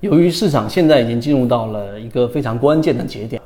由于市场现在已经进入到了一个非常关键的节点，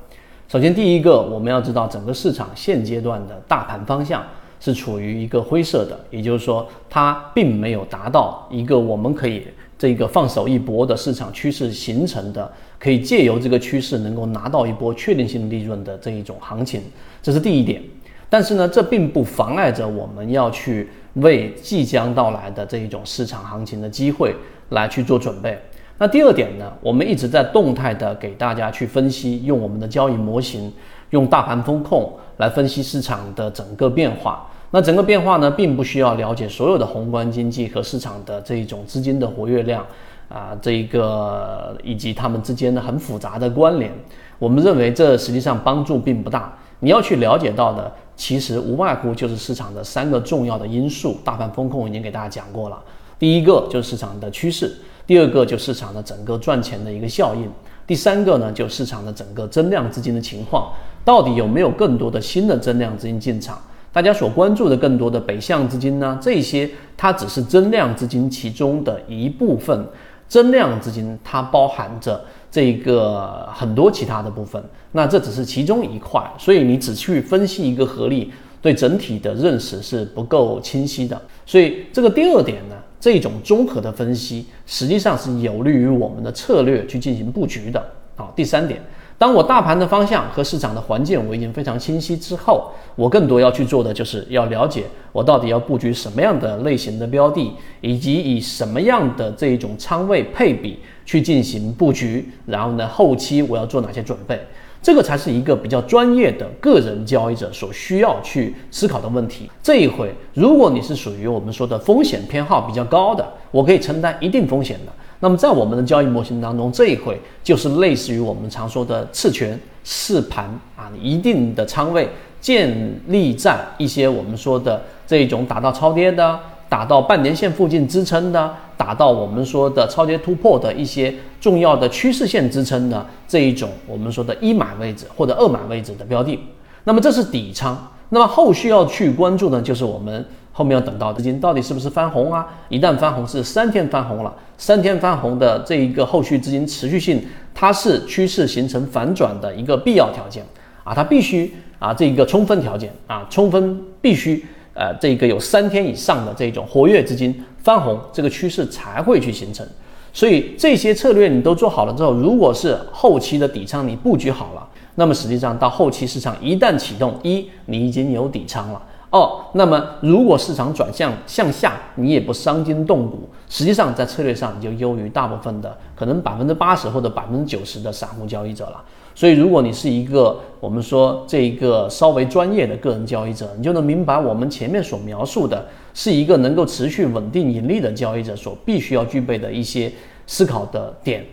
首先第一个我们要知道整个市场现阶段的大盘方向是处于一个灰色的，也就是说它并没有达到一个我们可以这个放手一搏的市场趋势形成的，可以借由这个趋势能够拿到一波确定性利润的这一种行情，这是第一点。但是呢，这并不妨碍着我们要去为即将到来的这一种市场行情的机会来去做准备。那第二点呢，我们一直在动态的给大家去分析，用我们的交易模型，用大盘风控来分析市场的整个变化。那整个变化呢，并不需要了解所有的宏观经济和市场的这一种资金的活跃量啊，这一个以及它们之间的很复杂的关联。我们认为这实际上帮助并不大。你要去了解到的，其实无外乎就是市场的三个重要的因素。大盘风控已经给大家讲过了，第一个就是市场的趋势。第二个就市场的整个赚钱的一个效应，第三个呢就市场的整个增量资金的情况，到底有没有更多的新的增量资金进场？大家所关注的更多的北向资金呢？这些它只是增量资金其中的一部分，增量资金它包含着这个很多其他的部分，那这只是其中一块，所以你只去分析一个合力，对整体的认识是不够清晰的。所以这个第二点呢？这种综合的分析实际上是有利于我们的策略去进行布局的。好，第三点，当我大盘的方向和市场的环境我已经非常清晰之后，我更多要去做的就是要了解我到底要布局什么样的类型的标的，以及以什么样的这一种仓位配比去进行布局，然后呢，后期我要做哪些准备。这个才是一个比较专业的个人交易者所需要去思考的问题。这一回，如果你是属于我们说的风险偏好比较高的，我可以承担一定风险的，那么在我们的交易模型当中，这一回就是类似于我们常说的次权试盘啊，一定的仓位建立在一些我们说的这种打到超跌的。打到半年线附近支撑的，打到我们说的超跌突破的一些重要的趋势线支撑的这一种我们说的一买位置或者二买位置的标的，那么这是底仓。那么后续要去关注呢，就是我们后面要等到资金到底是不是翻红啊？一旦翻红是三天翻红了，三天翻红的这一个后续资金持续性，它是趋势形成反转的一个必要条件啊，它必须啊这一个充分条件啊，充分必须。呃，这个有三天以上的这种活跃资金翻红，这个趋势才会去形成。所以这些策略你都做好了之后，如果是后期的底仓你布局好了，那么实际上到后期市场一旦启动，一你已经有底仓了。二，那么如果市场转向向下，你也不伤筋动骨，实际上在策略上你就优于大部分的可能百分之八十或者百分之九十的散户交易者了。所以，如果你是一个我们说这一个稍微专业的个人交易者，你就能明白我们前面所描述的是一个能够持续稳定盈利的交易者所必须要具备的一些思考的点。